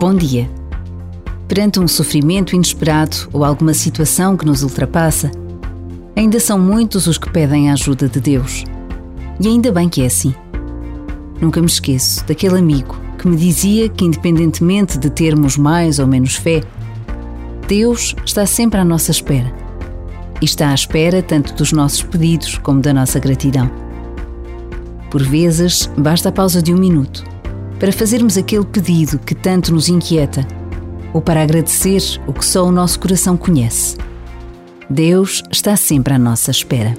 Bom dia. Perante um sofrimento inesperado ou alguma situação que nos ultrapassa, ainda são muitos os que pedem a ajuda de Deus. E ainda bem que é assim. Nunca me esqueço daquele amigo que me dizia que, independentemente de termos mais ou menos fé, Deus está sempre à nossa espera. E está à espera tanto dos nossos pedidos como da nossa gratidão. Por vezes, basta a pausa de um minuto para fazermos aquele pedido que tanto nos inquieta ou para agradecer o que só o nosso coração conhece. Deus está sempre à nossa espera.